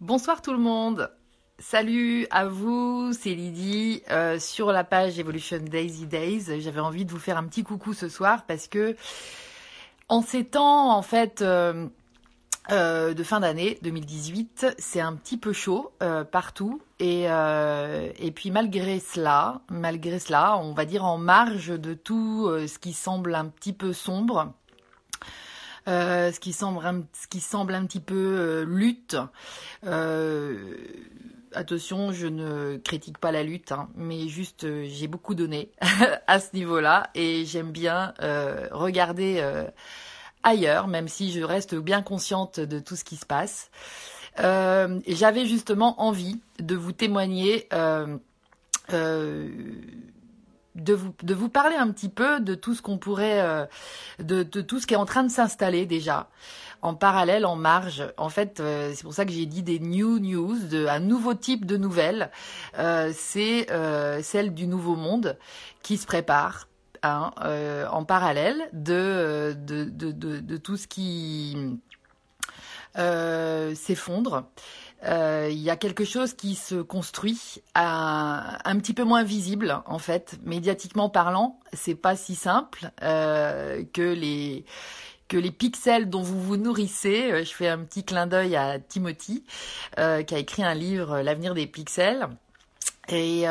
Bonsoir tout le monde. Salut à vous, c'est Lydie euh, sur la page Evolution Daisy Days. J'avais envie de vous faire un petit coucou ce soir parce que en ces temps en fait euh, euh, de fin d'année 2018, c'est un petit peu chaud partout et et puis malgré cela, malgré cela, on va dire en marge de tout ce qui semble un petit peu sombre. Euh, ce qui semble un, petit peu euh, lutte. Euh, attention, je ne critique pas la lutte, hein, mais juste j'ai beaucoup donné à ce niveau-là et j'aime bien regarder ailleurs, même si je reste bien consciente de tout ce qui se passe. J'avais justement envie de vous témoigner de vous, de vous parler un petit peu de tout ce qu'on pourrait, euh, de, tout ce qui est en train de s'installer déjà en parallèle, en marge. En fait, euh, c'est pour ça que j'ai dit des new news, de, un nouveau type de nouvelles. Euh, c'est celle du nouveau monde qui se prépare. Hein, en parallèle de, de, de tout ce qui s'effondre. Euh, il y a quelque chose qui se construit un, un petit peu moins visible en fait, médiatiquement parlant. C'est pas si simple euh, que les que les pixels dont vous vous nourrissez. Euh, je fais un petit clin d'œil à Timothy qui a écrit un livre L'avenir des pixels et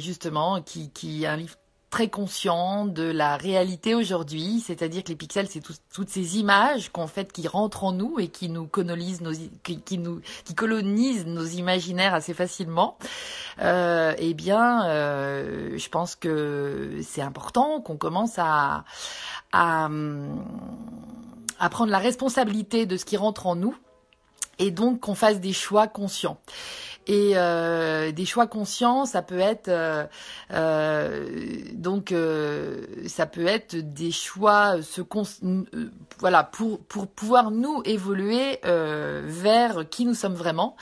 justement qui qui un livre très conscient de la réalité aujourd'hui, c'est-à-dire que les pixels, c'est toutes ces images qu'en fait qui rentrent en nous et qui nous colonisent nos, qui, nous, qui colonisent nos imaginaires assez facilement. Euh, eh bien, euh, je pense que c'est important qu'on commence à, à à prendre la responsabilité de ce qui rentre en nous et donc qu'on fasse des choix conscients. Et euh, des choix conscients, ça peut être euh, euh, donc ça peut être des choix se voilà pour pour pouvoir nous évoluer vers qui nous sommes vraiment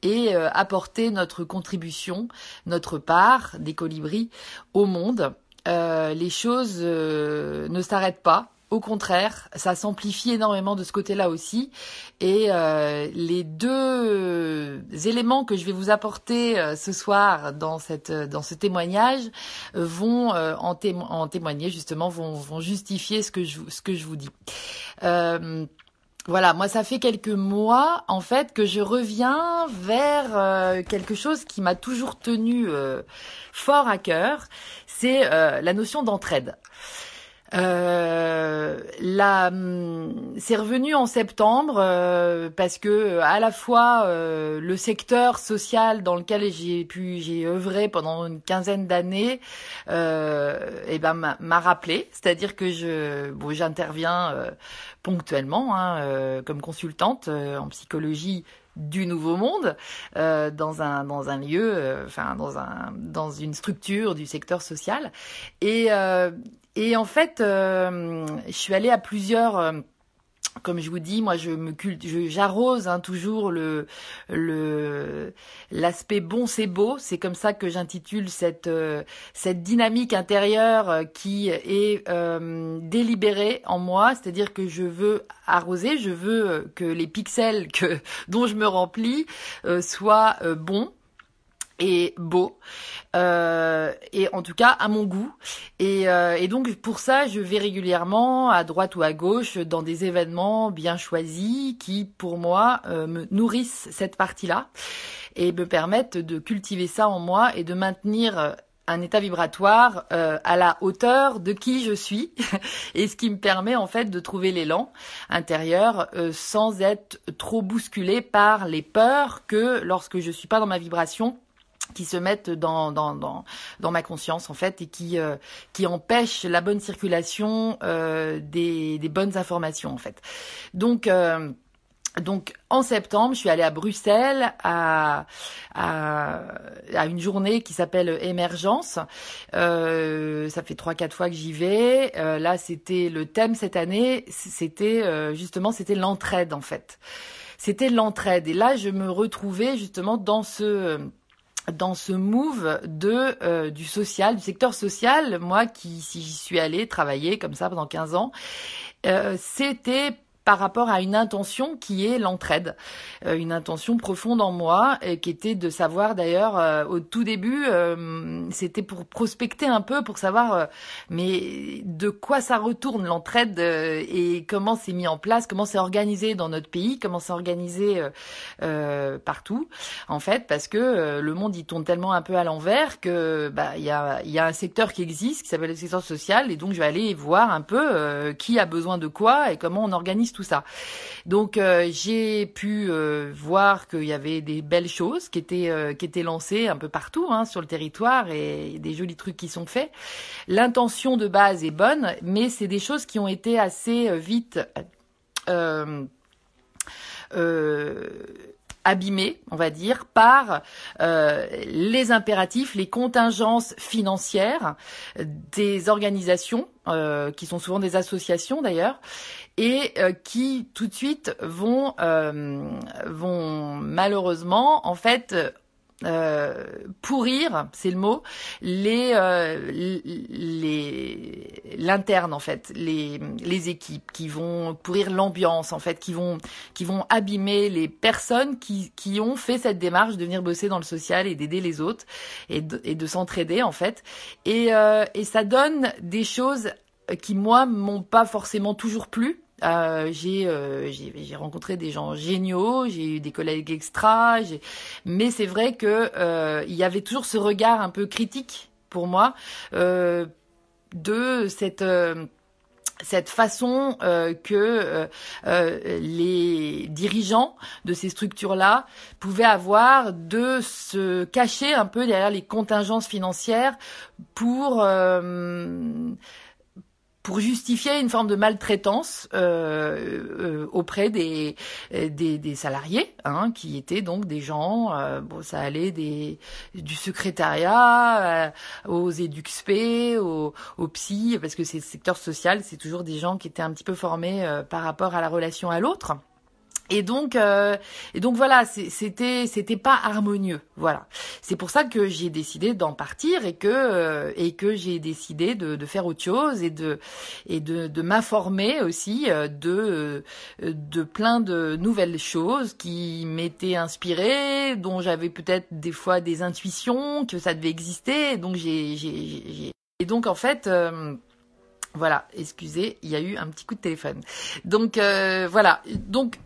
et apporter notre contribution, notre part des colibris au monde. les choses ne s'arrêtent pas au contraire, ça s'amplifie énormément de ce côté-là aussi. Et euh, les deux éléments que je vais vous apporter euh, ce soir dans ce témoignage vont euh, en, témoigner justement, vont, justifier ce que je ce que je vous dis. Voilà, moi ça fait quelques mois en fait que je reviens vers quelque chose qui m'a toujours tenu fort à cœur, c'est la notion d'entraide. Euh, hum, c'est revenu en septembre euh, parce que à la fois euh, le secteur social dans lequel j'ai œuvré pendant une quinzaine d'années, euh, eh ben m'a rappelé, c'est-à-dire que j'interviens euh, ponctuellement hein, comme consultante en psychologie du nouveau monde euh, dans un lieu dans un dans une structure du secteur social. Et euh, et en fait, euh, je suis allée à plusieurs euh, comme je vous dis, moi je me culte, j'arrose hein, toujours le l'aspect bon c'est beau, c'est comme ça que j'intitule cette euh, cette dynamique intérieure qui est délibérée en moi, c'est-à-dire que je veux arroser, je veux que les pixels que dont je me remplis soient bons et beau. Euh, et en tout cas à mon goût. Et, euh, et, donc pour ça je vais régulièrement à droite ou à gauche dans des événements bien choisis qui pour moi euh, me nourrissent cette partie là et me permettent de cultiver ça en moi et de maintenir un état vibratoire euh, à la hauteur de qui je suis et ce qui me permet en fait de trouver l'élan intérieur euh, sans être trop bousculé par les peurs que lorsque je suis pas dans ma vibration qui se mettent dans, dans, dans, ma conscience en fait et qui, euh, qui empêchent la bonne circulation euh, des, des bonnes informations en fait. Donc euh, donc en septembre, je suis allée à Bruxelles à, à, une journée qui s'appelle Émergence. Ça fait trois quatre fois que j'y vais. Là, c'était le thème cette année. C'était justement c'était l'entraide en fait. C'était l'entraide et là, je me retrouvais justement dans ce dans ce move de euh, du social, du secteur social, moi qui si j'y suis allée travailler comme ça pendant 15 ans, euh, c'était par rapport à une intention qui est l'entraide, euh, une intention profonde en moi et qui était de savoir d'ailleurs euh, au tout début, euh, c'était pour prospecter un peu pour savoir mais de quoi ça retourne l'entraide et comment c'est mis en place, comment c'est organisé dans notre pays, comment c'est organisé partout en fait parce que le monde il tourne tellement un peu à l'envers que bah il y a il y a un secteur qui existe qui s'appelle le secteur social et donc je vais aller voir un peu qui a besoin de quoi et comment on organise tout ça. Donc euh, j'ai pu euh, voir qu'il y avait des belles choses qui étaient euh, qui étaient lancées un peu partout hein, sur le territoire et des jolis trucs qui sont faits. L'intention de base est bonne, mais c'est des choses qui ont été assez vite abîmées, on va dire, par les impératifs, les contingences financières des organisations, qui sont souvent des associations d'ailleurs, et euh, qui tout de suite vont euh, vont malheureusement en fait euh, pourrir, c'est le mot, les les l'interne en fait, les les équipes qui vont pourrir l'ambiance en fait, qui vont qui vont abîmer les personnes qui qui ont fait cette démarche de venir bosser dans le social et d'aider les autres et de, et de s'entraider en fait, et et ça donne des choses qui moi m'ont pas forcément toujours plu euh, euh, j'ai rencontré des gens géniaux, j'ai eu des collègues extra, mais c'est vrai que euh, il y avait toujours ce regard un peu critique pour moi de cette cette façon que les dirigeants de ces structures-là pouvaient avoir de se cacher un peu derrière les contingences financières pour pour justifier une forme de maltraitance euh, euh, auprès des, des, des salariés, hein, qui étaient donc des gens, euh, bon, ça allait des du secrétariat euh, aux éduxp, aux, aux psy, parce que c'est le secteur social, c'est toujours des gens qui étaient un petit peu formés euh, par rapport à la relation à l'autre. Et donc, euh, et donc voilà, c'était c'était pas harmonieux, voilà. C'est pour ça que j'ai décidé d'en partir et que euh, et que j'ai décidé de, de, faire autre chose et de et de, de m'informer aussi euh, de de plein de nouvelles choses qui m'étaient inspirées, dont j'avais peut-être des fois des intuitions que ça devait exister. Donc j'ai j'ai et donc en fait. voilà, excusez, il y a eu un petit coup de téléphone. Donc voilà, donc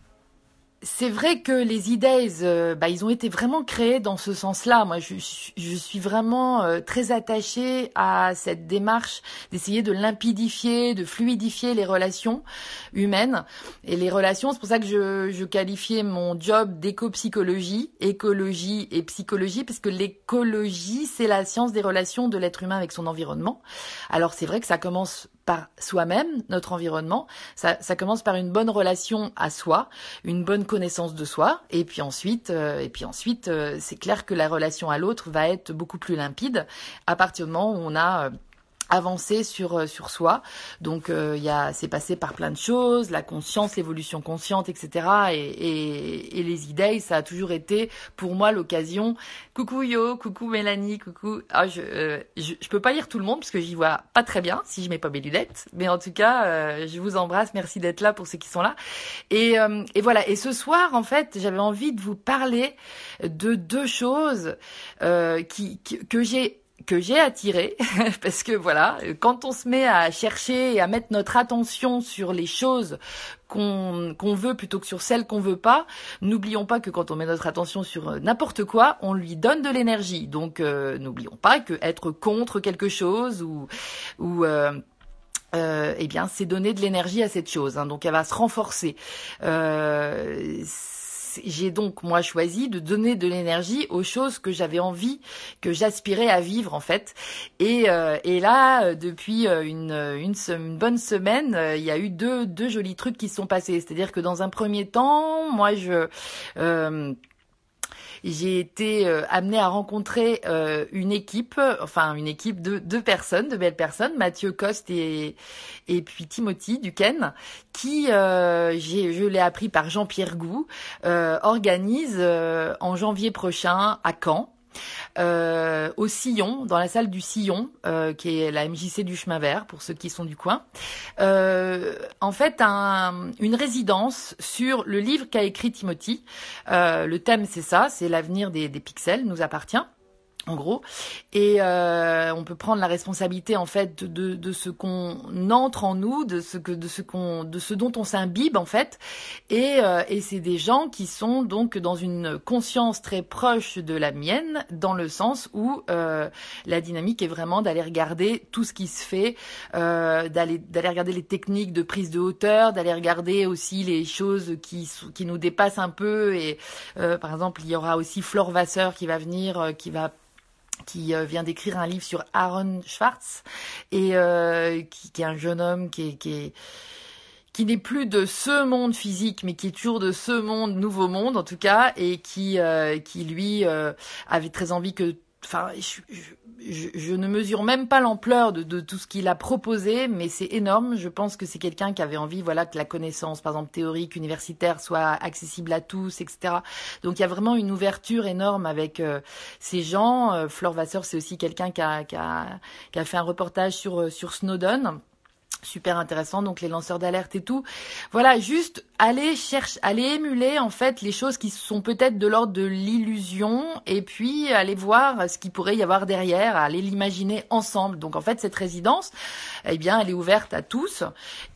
c'est vrai que les idées, euh, bah, ils ont été vraiment créés dans ce sens-là. Moi, je, suis vraiment euh, très attachée à cette démarche d'essayer de limpidifier, de fluidifier les relations humaines et les relations. C'est pour ça que je, je qualifiais mon job d'éco-psychologie, écologie et psychologie, parce que l'écologie, c'est la science des relations de l'être humain avec son environnement. Alors, c'est vrai que ça commence par soi-même, notre environnement. Ça, ça, commence par une bonne relation à soi, une bonne connaissance de soi, et puis ensuite, euh, et puis ensuite, euh, c'est clair que la relation à l'autre va être beaucoup plus limpide à partir du moment où on a euh, avancer sur euh, sur soi. Donc euh, il y a c'est passé par plein de choses, la conscience, l'évolution consciente, etc. Et, et, et, les idées, ça a toujours été pour moi l'occasion. Coucou Yo, coucou Mélanie, coucou. Ah, je, euh, je, je peux pas lire tout le monde parce que j'y vois pas très bien si je mets pas mes lunettes. Mais en tout cas, je vous embrasse. Merci d'être là pour ceux qui sont là. Et, et voilà. Et ce soir, en fait, j'avais envie de vous parler de deux choses qui que j'ai que j'ai attiré parce que voilà, quand on se met à chercher et à mettre notre attention sur les choses qu'on qu'on veut plutôt que sur celles qu'on veut pas, n'oublions pas que quand on met notre attention sur euh, n'importe quoi, on lui donne de l'énergie. Donc euh, n'oublions pas que être contre quelque chose ou ou euh, eh bien, c'est donner de l'énergie à cette chose. Hein, donc, elle va se renforcer. J'ai donc moi choisi de donner de l'énergie aux choses que j'avais envie, que j'aspirais à vivre en fait. Et, euh, et là, euh, depuis euh, une, une, bonne semaine, il y a eu deux, deux jolis trucs qui se sont passés. C'est-à-dire que dans un premier temps, moi je j'ai été euh, amenée à rencontrer euh, une équipe, enfin une équipe de deux personnes, de belles personnes, Mathieu Coste et, et puis Timothy Duquesne, qui, euh, je l'ai appris par Jean-Pierre Gou, organise en janvier prochain à Caen euh, au Sillon, dans la salle du Sillon, euh, qui est la MJC du chemin vert pour ceux qui sont du coin. Euh, en fait, un, une résidence sur le livre qu'a écrit Timothy. Euh, le thème, c'est ça, c'est l'avenir des pixels nous appartient en gros. Et euh, on peut prendre la responsabilité en fait de, ce qu'on entre en nous, de ce que de ce qu'on de ce dont on s'imbibe en fait. Et, euh, c'est des gens qui sont donc dans une conscience très proche de la mienne, dans le sens où euh, la dynamique est vraiment d'aller regarder tout ce qui se fait, d'aller d'aller regarder les techniques de prise de hauteur, d'aller regarder aussi les choses qui qui nous dépassent un peu. Et par exemple, il y aura aussi Flore Vasseur qui va venir, qui va qui euh, vient d'écrire un livre sur Aaron Schwartz et euh, qui, est un jeune homme qui qui qui n'est plus de ce monde physique, mais qui est toujours de ce monde, nouveau monde en tout cas, et qui, euh, qui lui avait très envie que je, ne mesure même pas l'ampleur de, de, tout ce qu'il a proposé, mais c'est énorme. Je pense que c'est quelqu'un qui avait envie, voilà, que la connaissance, par exemple théorique, universitaire, soit accessible à tous, etc. Donc il y a vraiment une ouverture énorme avec euh, ces gens. Euh, Flore Vasseur, c'est aussi quelqu'un qui a, qui, a, qui a fait un reportage sur, euh, sur Snowden super intéressant donc les lanceurs d'alerte et tout. Voilà juste aller chercher aller émuler en fait les choses qui sont peut-être de l'ordre de l'illusion et puis aller voir ce qu'il pourrait y avoir derrière aller l'imaginer ensemble. Donc en fait cette résidence eh bien elle est ouverte à tous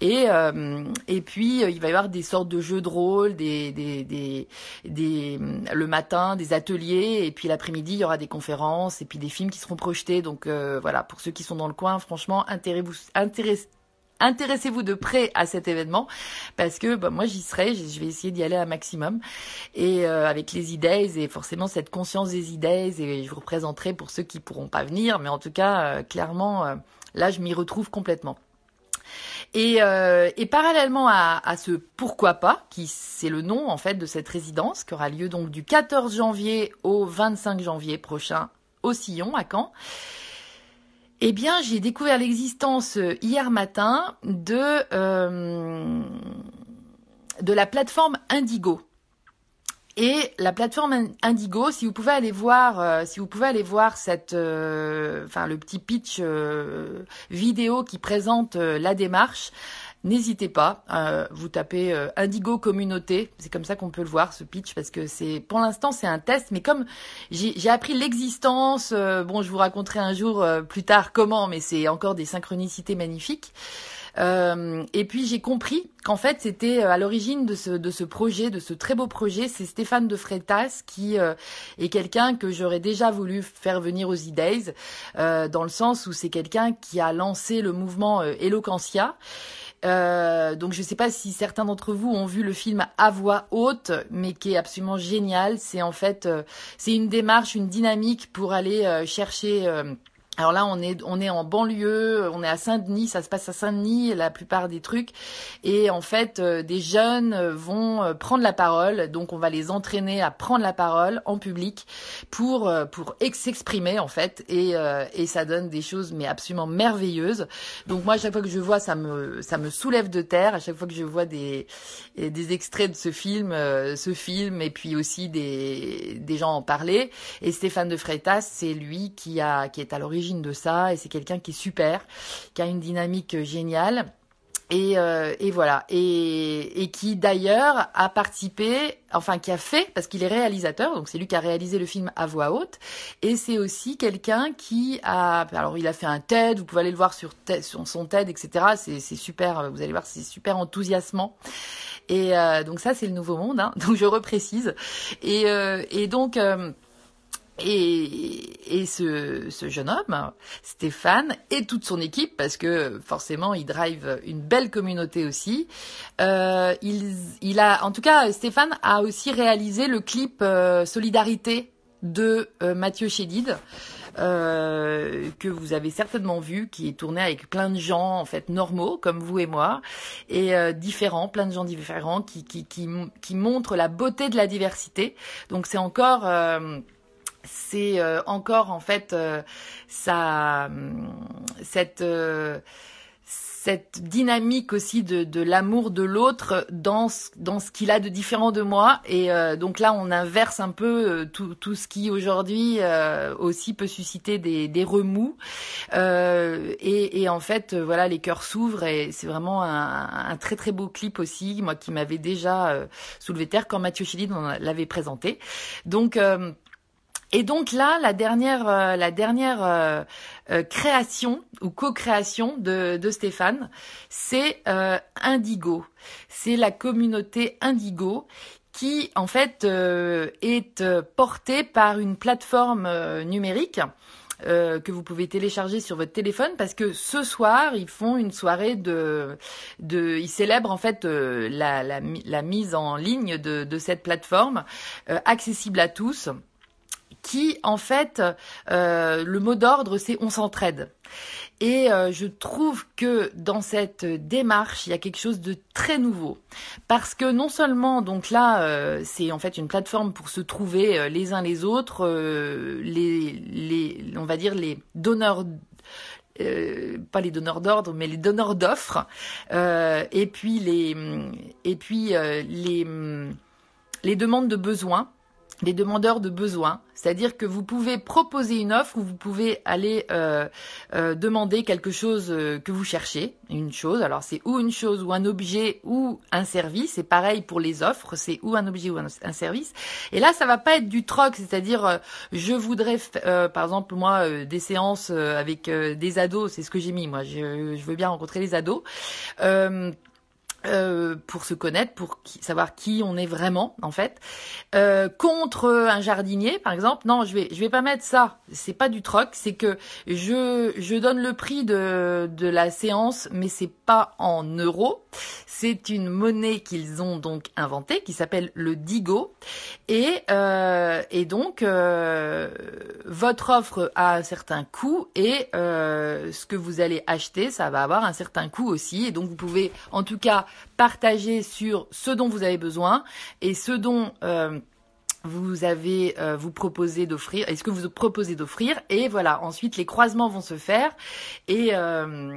et euh, et puis euh, il va y avoir des sortes de jeux de rôle des des des, des le matin des ateliers et puis l'après-midi il y aura des conférences et puis des films qui seront projetés. Donc euh, voilà pour ceux qui sont dans le coin franchement intéressez-vous intéressez intéressez-vous de près à cet événement parce que bah, moi j'y serai, je vais essayer d'y aller un maximum et euh, avec les idées et forcément cette conscience des idées et je vous représenterai pour ceux qui pourront pas venir, mais en tout cas euh, clairement euh, là je m'y retrouve complètement. Et, parallèlement à, à, ce pourquoi pas, qui c'est le nom en fait de cette résidence, qui aura lieu donc du 14 janvier au 25 janvier prochain au Sillon à Caen. Eh bien, j'ai découvert l'existence euh, hier matin de euh, de la plateforme Indigo. Et la plateforme Indigo, si vous pouvez aller voir, euh, si vous pouvez aller voir cette, euh, enfin le petit pitch euh, vidéo qui présente la démarche, N'hésitez pas, euh, vous tapez euh, Indigo Communauté, c'est comme ça qu'on peut le voir ce pitch parce que c'est pour l'instant c'est un test, mais comme j'ai appris l'existence, euh, bon je vous raconterai un jour euh, plus tard comment, mais c'est encore des synchronicités magnifiques. Euh, et puis j'ai compris qu'en fait c'était à l'origine de ce, de ce projet, de ce très beau projet, c'est Stéphane de Freitas qui euh, est quelqu'un que j'aurais déjà voulu faire venir aux E-Days, euh, dans le sens où c'est quelqu'un qui a lancé le mouvement Eloquentia. Euh, donc je ne sais pas si certains d'entre vous ont vu le film à voix haute, mais qui est absolument génial. C'est en fait, euh, c'est une démarche, une dynamique pour aller euh, chercher alors là, on est, on est en banlieue, on est à Saint-Denis, ça se passe à Saint-Denis, la plupart des trucs. Et en fait, euh, des jeunes vont euh, prendre la parole, donc on va les entraîner à prendre la parole en public pour, euh, pour s'exprimer en fait. Et, euh, et ça donne des choses mais absolument merveilleuses. Donc moi, à chaque fois que je vois, ça me, ça me soulève de terre. À chaque fois que je vois des, des extraits de ce film, euh, ce film, et puis aussi des, des gens en parler. Et Stéphane de Freitas, c'est lui qui a, qui est à l'origine de ça et c'est quelqu'un qui est super, qui a une dynamique géniale. Et, euh, et, voilà. Et, et qui d'ailleurs a participé, enfin qui a fait, parce qu'il est réalisateur, donc c'est lui qui a réalisé le film à voix haute. Et c'est aussi quelqu'un qui a, alors il a fait un TED, vous pouvez aller le voir sur, TED, sur son TED, etc. C'est super, vous allez voir, c'est super enthousiasmant. Et euh, donc ça c'est le nouveau monde, hein, donc je reprécise. Et, euh, et donc et, ce, jeune homme, Stéphane, et toute son équipe, parce que forcément, il drive une belle communauté aussi. Euh, il, a, en tout cas, Stéphane a aussi réalisé le clip euh, Solidarité de euh, Mathieu Chédid. Que vous avez certainement vu, qui est tourné avec plein de gens en fait normaux comme vous et moi, et différents, plein de gens différents qui, qui, montrent la beauté de la diversité. Donc c'est encore c'est euh, encore en fait euh, ça cette euh, cette dynamique aussi de, de l'amour de l'autre dans dans ce qu'il a de différent de moi. Et donc là on inverse un peu tout tout ce qui aujourd'hui aussi peut susciter des des remous. Et, et en fait voilà les cœurs s'ouvrent et c'est vraiment un, un, très très beau clip aussi moi qui m'avait déjà soulevé terre quand Mathieu Chédid l'avait présenté. Donc et donc là, la dernière, euh, la dernière euh, euh, création ou co-création de, de, Stéphane, c'est Indigo. C'est la communauté Indigo qui en fait est portée par une plateforme numérique. que vous pouvez télécharger sur votre téléphone parce que ce soir ils font une soirée de, de ils célèbrent en fait la, la, la, mise en ligne de, de cette plateforme accessible à tous qui en fait euh, le mot d'ordre c'est on s'entraide. Et euh, je trouve que dans cette démarche, il y a quelque chose de très nouveau. Parce que non seulement, donc là, euh, c'est en fait une plateforme pour se trouver les uns les autres, les, on va dire les donneurs pas les donneurs d'ordre, mais les donneurs d'offres, et puis les, et puis les, les demandes de besoins des demandeurs de besoins, c'est-à-dire que vous pouvez proposer une offre ou vous pouvez aller euh, euh, demander quelque chose euh, que vous cherchez, une chose. Alors c'est ou une chose ou un objet ou un service. C'est pareil pour les offres, c'est ou un objet ou un, service. Et là, ça va pas être du troc, c'est-à-dire je voudrais, par exemple moi, des séances avec des ados, c'est ce que j'ai mis. Moi, je, je, veux bien rencontrer les ados. Euh, pour se connaître, pour savoir qui on est vraiment en fait. Euh, contre un jardinier, par exemple, non, je vais je vais pas mettre ça. C'est pas du troc, c'est que je je donne le prix de de la séance, mais c'est pas en euros. C'est une monnaie qu'ils ont donc inventée qui s'appelle le Digo et euh, et donc euh, votre offre a un certain coût et euh, ce que vous allez acheter, ça va avoir un certain coût aussi et donc vous pouvez en tout cas partager sur ce dont vous avez besoin et ce dont euh, vous avez euh, vous proposez d'offrir est-ce que vous proposez d'offrir. Et voilà ensuite les croisements vont se faire. Et euh,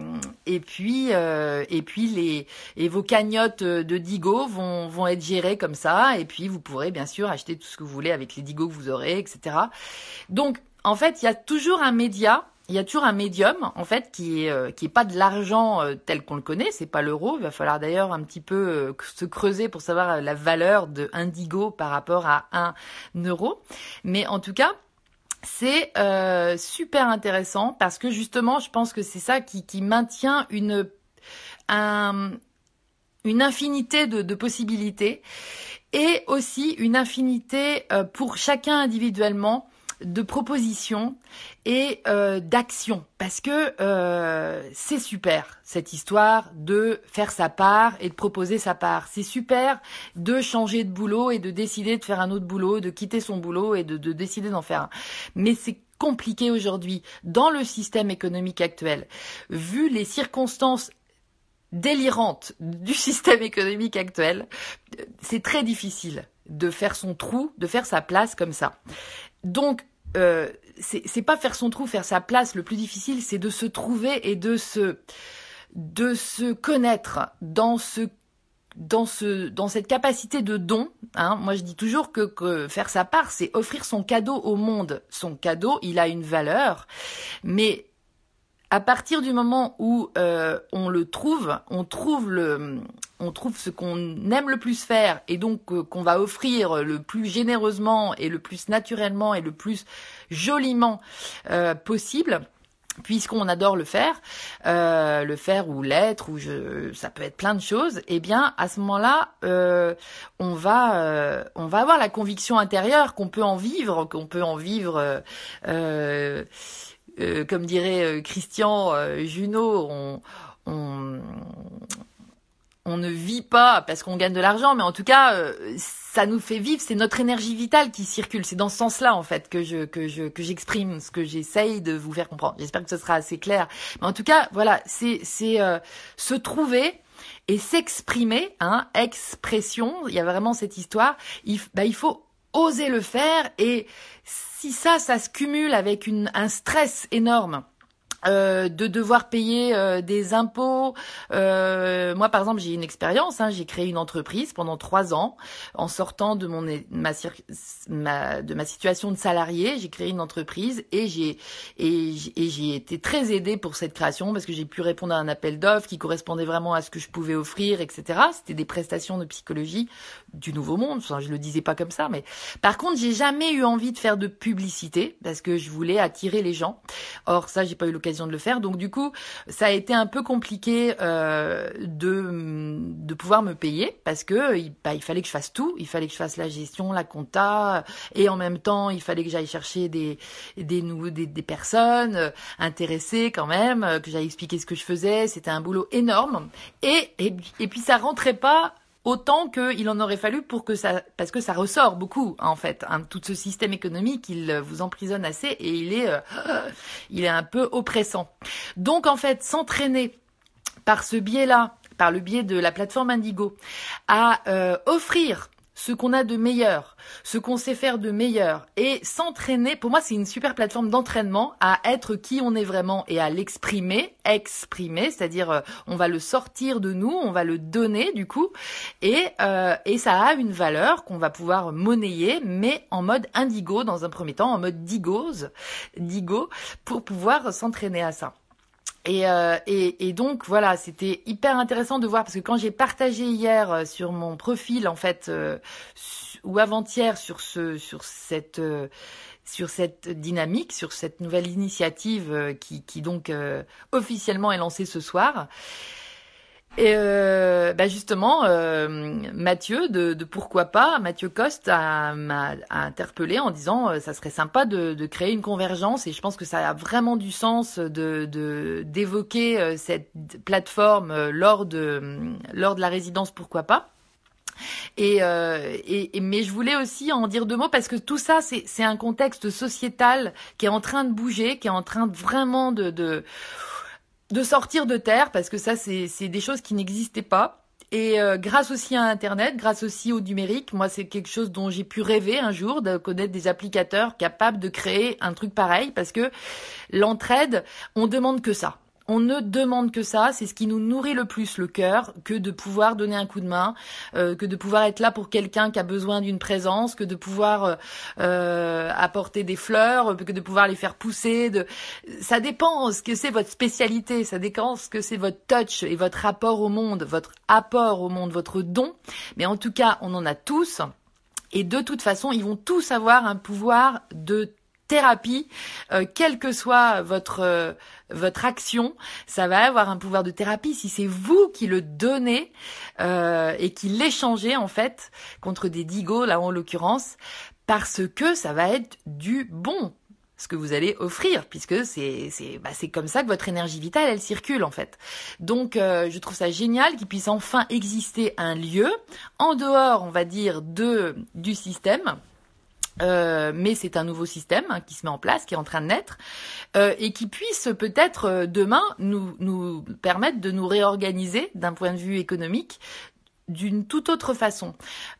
puis et puis les et vos cagnottes de Digo vont vont être gérées comme ça. Et puis vous pourrez bien sûr acheter tout ce que vous voulez avec les Digo que vous aurez etc donc en fait il y a toujours un média il y a toujours un médium en fait qui est euh, qui est pas de l'argent euh, tel qu'on le connaît, c'est pas l'euro. Il va falloir d'ailleurs un petit peu euh, se creuser pour savoir la valeur de Indigo par rapport à un euro. Mais en tout cas, c'est super intéressant parce que justement, je pense que c'est ça qui, qui maintient une un, une infinité de possibilités et aussi une infinité pour chacun individuellement de propositions et euh, d'actions parce que euh, c'est super cette histoire de faire sa part et de proposer sa part. C'est super de changer de boulot et de décider de faire un autre boulot, de quitter son boulot et de, de décider d'en faire un. Mais c'est compliqué aujourd'hui dans le système économique actuel. Vu les circonstances délirantes du système économique actuel, c'est très difficile de faire son trou, de faire sa place comme ça. Donc, euh, c'est pas faire son trou, faire sa place. Le plus difficile, c'est de se trouver et de se de se connaître dans ce dans ce dans cette capacité de don. Hein. Moi, je dis toujours que, que faire sa part, c'est offrir son cadeau au monde. Son cadeau, il a une valeur, mais à partir du moment où euh, on le trouve, on trouve le, on trouve ce qu'on aime le plus faire et donc euh, qu'on va offrir le plus généreusement et le plus naturellement et le plus joliment euh, possible puisqu'on adore le faire, euh, le faire ou l'être, ou je, ça peut être plein de choses, eh bien à ce moment-là, on va, on va avoir la conviction intérieure qu'on peut en vivre, qu'on peut en vivre comme dirait Christian Junot, on, on, ne vit pas parce qu'on gagne de l'argent, mais en tout cas, ça nous fait vivre. C'est notre énergie vitale qui circule. C'est dans ce sens-là, en fait, que je que je que j'exprime ce que j'essaye de vous faire comprendre. J'espère que ce sera assez clair. Mais en tout cas, voilà, c'est c'est se trouver et s'exprimer, hein, expression. Il y a vraiment cette histoire. Il, bah, il faut oser le faire et si ça, ça se cumule avec une, un stress énorme, euh, de devoir payer euh, des impôts. Euh, moi, par exemple, j'ai une expérience. Hein, j'ai créé une entreprise pendant trois ans en sortant de mon ma, ma de ma situation de salarié. J'ai créé une entreprise et j'ai et j'ai été très aidée pour cette création parce que j'ai pu répondre à un appel d'offres qui correspondait vraiment à ce que je pouvais offrir, etc. C'était des prestations de psychologie du nouveau monde. Enfin, je le disais pas comme ça, mais par contre, j'ai jamais eu envie de faire de publicité parce que je voulais attirer les gens. Or, ça, j'ai pas eu l'occasion de le faire. Donc du coup, ça a été un peu compliqué euh, de de pouvoir me payer parce que bah, il fallait que je fasse tout. Il fallait que je fasse la gestion, la compta, et en même temps, il fallait que j'aille chercher des des des, des personnes euh, intéressées quand même, euh, que j'aille expliquer ce que je faisais. C'était un boulot énorme. Et et, et puis ça rentrait pas autant qu'il en aurait fallu pour que ça, parce que ça ressort beaucoup en fait, hein, tout ce système économique, il vous emprisonne assez et il est, euh, il est un peu oppressant. Donc en fait, s'entraîner par ce biais-là, par le biais de la plateforme Indigo, à euh, offrir ce qu'on a de meilleur, ce qu'on sait faire de meilleur et s'entraîner. Pour moi, c'est une super plateforme d'entraînement à être qui on est vraiment et à l'exprimer, exprimer, c'est-à-dire euh, on va le sortir de nous, on va le donner du coup et euh, et ça a une valeur qu'on va pouvoir monnayer, mais en mode indigo dans un premier temps, en mode digose, digo, pour pouvoir s'entraîner à ça. Et, euh, et, donc voilà, c'était hyper intéressant de voir parce que quand j'ai partagé hier euh, sur mon profil en fait euh, ou avant-hier sur ce sur cette sur cette dynamique, sur cette nouvelle initiative qui donc officiellement est lancée ce soir. Et euh, bah justement, euh, Mathieu de, de, Pourquoi pas, Mathieu Coste m'a interpellé en disant euh, ça serait sympa de, de, créer une convergence et je pense que ça a vraiment du sens de d'évoquer euh, cette plateforme euh, lors de lors de la résidence Pourquoi pas. Et, euh, et, mais je voulais aussi en dire deux mots parce que tout ça c'est un contexte sociétal qui est en train de bouger, qui est en train de vraiment de, de de sortir de terre, parce que ça, c'est des choses qui n'existaient pas. Et euh, grâce aussi à Internet, grâce aussi au numérique, moi c'est quelque chose dont j'ai pu rêver un jour de connaître des applicateurs capables de créer un truc pareil, parce que l'entraide, on demande que ça on ne demande que ça, c'est ce qui nous nourrit le plus le cœur, que de pouvoir donner un coup de main, euh, que de pouvoir être là pour quelqu'un qui a besoin d'une présence, que de pouvoir euh, euh, apporter des fleurs, que de pouvoir les faire pousser. De... Ça dépend ce que c'est votre spécialité, ça dépend ce que c'est votre touch et votre rapport au monde, votre apport au monde, votre don. Mais en tout cas, on en a tous. Et de toute façon, ils vont tous avoir un pouvoir de thérapie, euh, quelle que soit votre euh, votre action, ça va avoir un pouvoir de thérapie si c'est vous qui le donnez euh, et qui l'échangez en fait contre des digos là en l'occurrence, parce que ça va être du bon ce que vous allez offrir puisque c'est c'est bah, c'est comme ça que votre énergie vitale elle circule en fait. Donc je trouve ça génial qu'il puisse enfin exister un lieu en dehors, on va dire de du système euh, mais c'est un nouveau système hein, qui se met en place, qui est en train de naître, euh, et qui puisse peut-être euh, demain nous, nous permettre de nous réorganiser d'un point de vue économique d'une toute autre façon.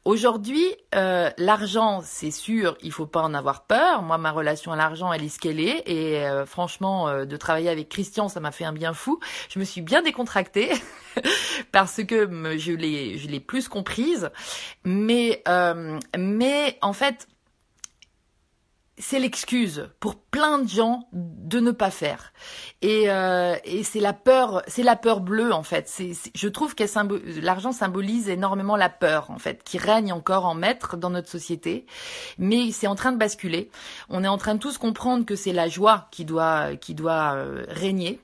Aujourd'hui, l'argent, c'est sûr, il faut pas en avoir peur. Moi, ma relation à l'argent, elle est ce qu'elle est, et franchement, de travailler avec Christian, ça m'a fait un bien fou. Je me suis bien décontractée parce que je l'ai, je l'ai plus comprise. Mais, mais en fait, c'est l'excuse pour plein de gens de ne pas faire. Et, euh, et c'est la peur, c'est la peur bleue en fait. C'est, je trouve que l'argent symbolise énormément la peur en fait, qui règne encore en maître dans notre société. Mais c'est en train de basculer. On est en train de tous comprendre que c'est la joie qui doit, qui doit euh, régner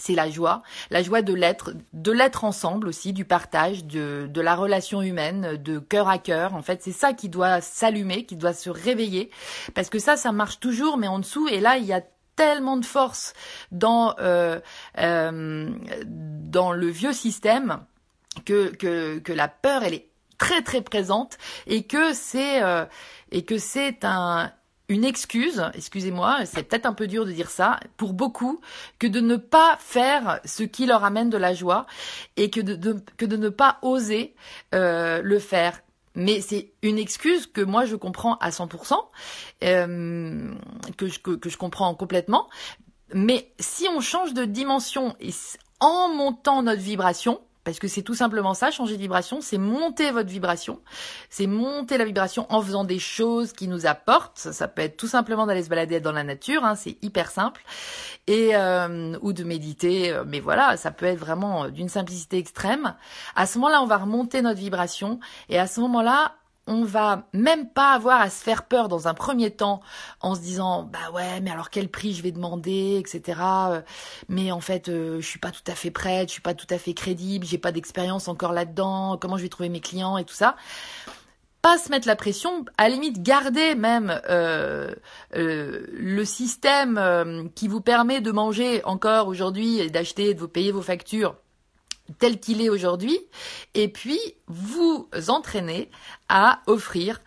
c'est la joie, la joie de l'être, de l'être ensemble aussi, du partage, de, de la relation humaine, de cœur à cœur. En fait, c'est ça qui doit s'allumer, qui doit se réveiller, parce que ça, ça marche toujours, mais en dessous. Et là, il y a tellement de force dans euh, euh, dans le vieux système que, que que la peur, elle est très très présente et que c'est euh, et que c'est un une excuse, excusez-moi, c'est peut-être un peu dur de dire ça, pour beaucoup, que de ne pas faire ce qui leur amène de la joie et que de, que de ne pas oser euh, le faire. Mais c'est une excuse que moi je comprends à 100%, euh, que, je, que, je comprends complètement, mais si on change de dimension et en montant notre vibration, parce que c'est tout simplement ça, changer de vibration, c'est monter votre vibration, c'est monter la vibration en faisant des choses qui nous apportent. Ça, peut être tout simplement d'aller se balader dans la nature, hein, c'est hyper simple, et euh, ou de méditer. Euh, mais voilà, ça peut être vraiment d'une simplicité extrême. À ce moment-là, on va remonter notre vibration, et à ce moment-là, on va même pas avoir à se faire peur dans un premier temps en se disant bah ouais mais alors quel prix je vais demander etc euh, mais en fait euh, je suis pas tout à fait prête je suis pas tout à fait crédible j'ai pas d'expérience encore là-dedans comment je vais trouver mes clients et tout ça. Pas se mettre la pression, à la limite garder même euh, le système qui vous permet de manger encore aujourd'hui et d'acheter, de vous payer vos factures tel qu'il est aujourd'hui, et puis vous entraîner à offrir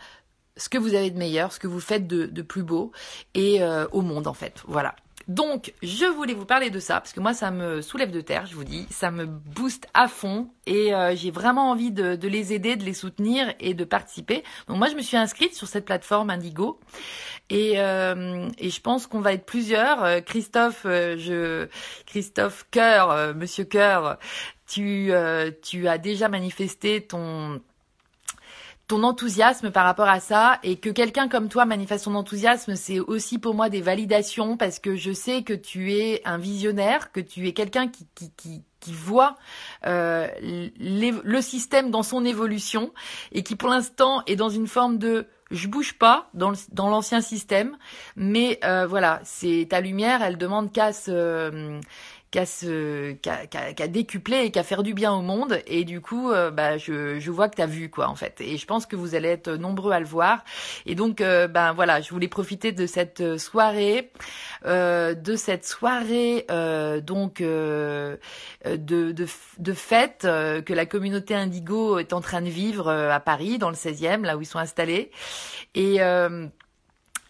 ce que vous avez de meilleur, ce que vous faites de, plus beau, et euh, au monde en fait. Voilà. Donc, je voulais vous parler de ça parce que moi, ça me soulève de terre, je vous dis, ça me booste à fond et euh, j'ai vraiment envie de, les aider, de les soutenir et de participer. Donc moi, je me suis inscrite sur cette plateforme Indigo et, euh, et je pense qu'on va être plusieurs. Christophe, je, Christophe Cœur, Monsieur Cœur, tu, euh, tu as déjà manifesté ton ton enthousiasme par rapport à ça et que quelqu'un comme toi manifeste son enthousiasme, c'est aussi pour moi des validations parce que je sais que tu es un visionnaire, que tu es quelqu'un qui, qui, qui, qui voit euh, le système dans son évolution et qui pour l'instant est dans une forme de je bouge pas dans l'ancien système, mais euh, voilà, c'est ta lumière, elle demande qu'à se qu'à se qu'à décupler et qu'à faire du bien au monde. Et du coup euh, bah je, je vois que tu as vu quoi en fait. Et je pense que vous allez être nombreux à le voir. Et donc euh, ben voilà je voulais profiter de cette soirée euh, de cette soirée donc de, de de fête que la communauté Indigo est en train de vivre à Paris dans le 16e là où ils sont installés. Et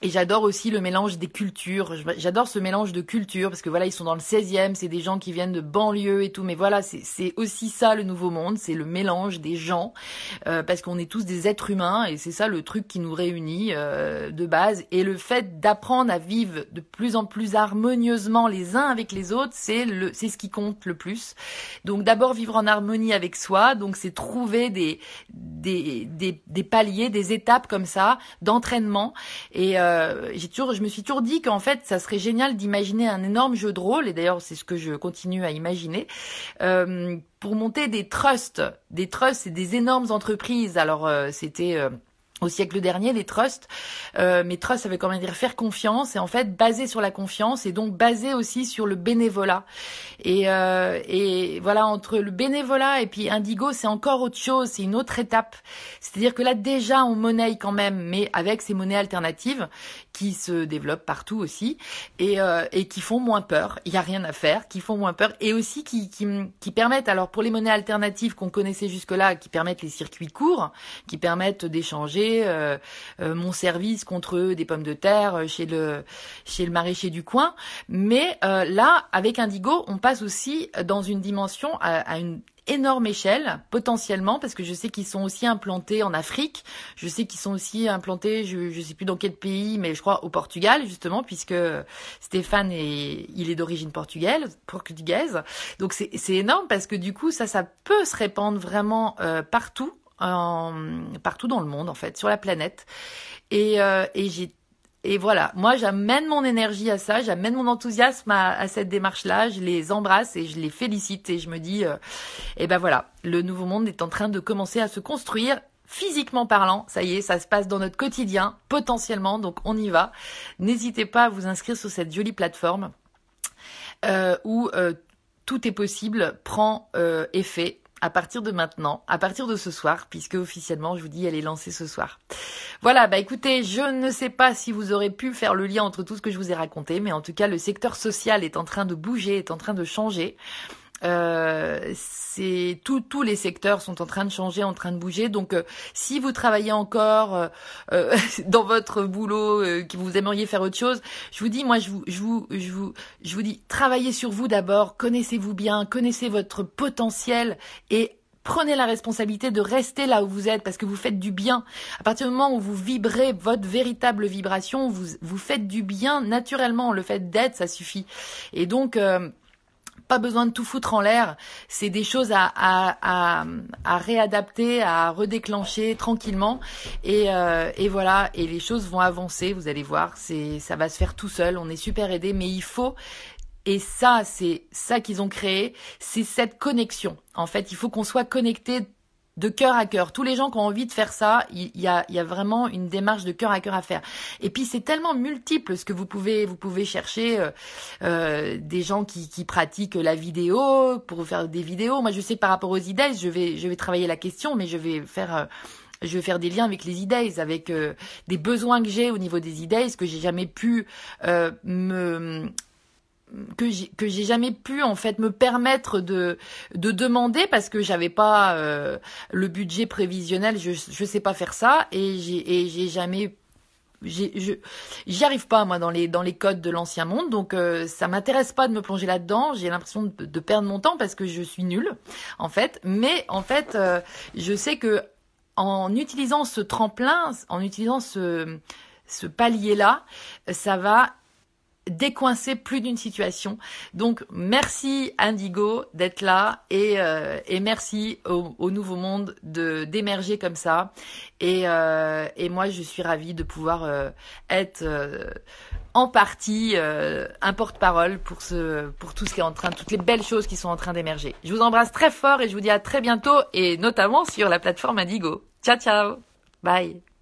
et j'adore aussi le mélange des cultures. J'adore ce mélange de cultures parce que voilà, ils sont dans le 16e, c'est des gens qui viennent de banlieue et tout. Mais voilà, c'est aussi ça le nouveau monde, c'est le mélange des gens euh, parce qu'on est tous des êtres humains et c'est ça le truc qui nous réunit euh, de base. Et le fait d'apprendre à vivre de plus en plus harmonieusement les uns avec les autres, c'est c'est ce qui compte le plus. Donc d'abord vivre en harmonie avec soi, donc c'est trouver des, des des des paliers, des étapes comme ça d'entraînement et euh, euh, je me suis toujours dit qu'en fait, ça serait génial d'imaginer un énorme jeu de rôle, et d'ailleurs, c'est ce que je continue à imaginer, euh, pour monter des trusts. Des trusts, c'est des énormes entreprises. Alors, euh, c'était au siècle dernier, les trusts, euh, mais trusts, ça veut quand même dire faire confiance et en fait basé sur la confiance et donc basé aussi sur le bénévolat. Et, euh, et voilà, entre le bénévolat et puis Indigo, c'est encore autre chose, c'est une autre étape. C'est-à-dire que là déjà on monnaie quand même, mais avec ces monnaies alternatives qui se développent partout aussi et, euh, qui font moins peur. Il y a rien à faire, qui font moins peur et aussi qui permettent, alors pour les monnaies alternatives qu'on connaissait jusque-là, qui permettent les circuits courts, qui permettent d'échanger euh, euh, mon service contre des pommes de terre euh, chez le chez le maraîcher du coin. Mais là, avec Indigo, on passe aussi dans une dimension à, une énorme échelle potentiellement parce que je sais qu'ils sont aussi implantés en Afrique, je sais qu'ils sont aussi implantés, je ne sais plus dans quel pays, mais je crois au Portugal justement puisque Stéphane est il est d'origine portugaise, portugaise. Donc c'est c'est énorme parce que du coup ça ça peut se répandre vraiment partout partout dans le monde en fait, sur la planète. Et, euh, et voilà, moi j'amène mon énergie à ça, j'amène mon enthousiasme à, cette démarche-là, je les embrasse et je les félicite et je me dis, euh, eh ben voilà, le nouveau monde est en train de commencer à se construire physiquement parlant, ça y est, ça se passe dans notre quotidien, potentiellement, donc on y va. N'hésitez pas à vous inscrire sur cette jolie plateforme euh, où tout est possible, prend effet à partir de maintenant, à partir de ce soir, puisque officiellement, je vous dis, elle est lancée ce soir. Voilà, bah écoutez, je ne sais pas si vous aurez pu faire le lien entre tout ce que je vous ai raconté, mais en tout cas, le secteur social est en train de bouger, est en train de changer. Euh, c'est tous les secteurs sont en train de changer, en train de bouger. Donc, euh, si vous travaillez encore euh dans votre boulot, que vous aimeriez faire autre chose, je vous dis, moi, je vous, je vous, je vous, je vous dis, travaillez sur vous d'abord, connaissez-vous bien, connaissez votre potentiel et prenez la responsabilité de rester là où vous êtes parce que vous faites du bien. À partir du moment où vous vibrez votre véritable vibration, vous, vous faites du bien naturellement. Le fait d'être, ça suffit. Et donc, euh, pas besoin de tout foutre en l'air. C'est des choses à, à, à, réadapter, à redéclencher tranquillement. Et, euh, et voilà, et les choses vont avancer. Vous allez voir, c'est ça va se faire tout seul. On est super aidé, mais il faut et ça, c'est ça qu'ils ont créé, c'est cette connexion. En fait, il faut qu'on soit connecté de cœur à cœur. Tous les gens qui ont envie de faire ça, il y a, y a vraiment une démarche de cœur à cœur à faire. Et puis c'est tellement multiple ce que vous pouvez vous pouvez chercher euh, euh, des gens qui, pratiquent la vidéo pour faire des vidéos. Moi je sais par rapport aux idées, je vais je vais travailler la question, mais je vais faire euh, je vais faire des liens avec les idées, avec des besoins que j'ai au niveau des idées, que j'ai jamais pu me que j'ai que jamais pu en fait me permettre de de demander parce que j'avais pas euh, le budget prévisionnel. Je je sais pas faire ça et j'ai et jamais j'y arrive pas moi dans les codes de l'ancien monde. Donc euh, ça m'intéresse pas de me plonger là-dedans. J'ai l'impression de, perdre mon temps parce que je suis nulle en fait. Mais en fait euh, je sais que en utilisant ce tremplin en utilisant ce ce palier là ça va décoincer plus d'une situation. Donc merci Indigo d'être là et, euh, merci au, Nouveau Monde de d'émerger comme ça. Et, euh, moi je suis ravie de pouvoir euh, être en partie un porte-parole pour pour tout ce qui est en train, toutes les belles choses qui sont en train d'émerger. Je vous embrasse très fort et je vous dis à très bientôt et notamment sur la plateforme Indigo. Ciao ciao, bye.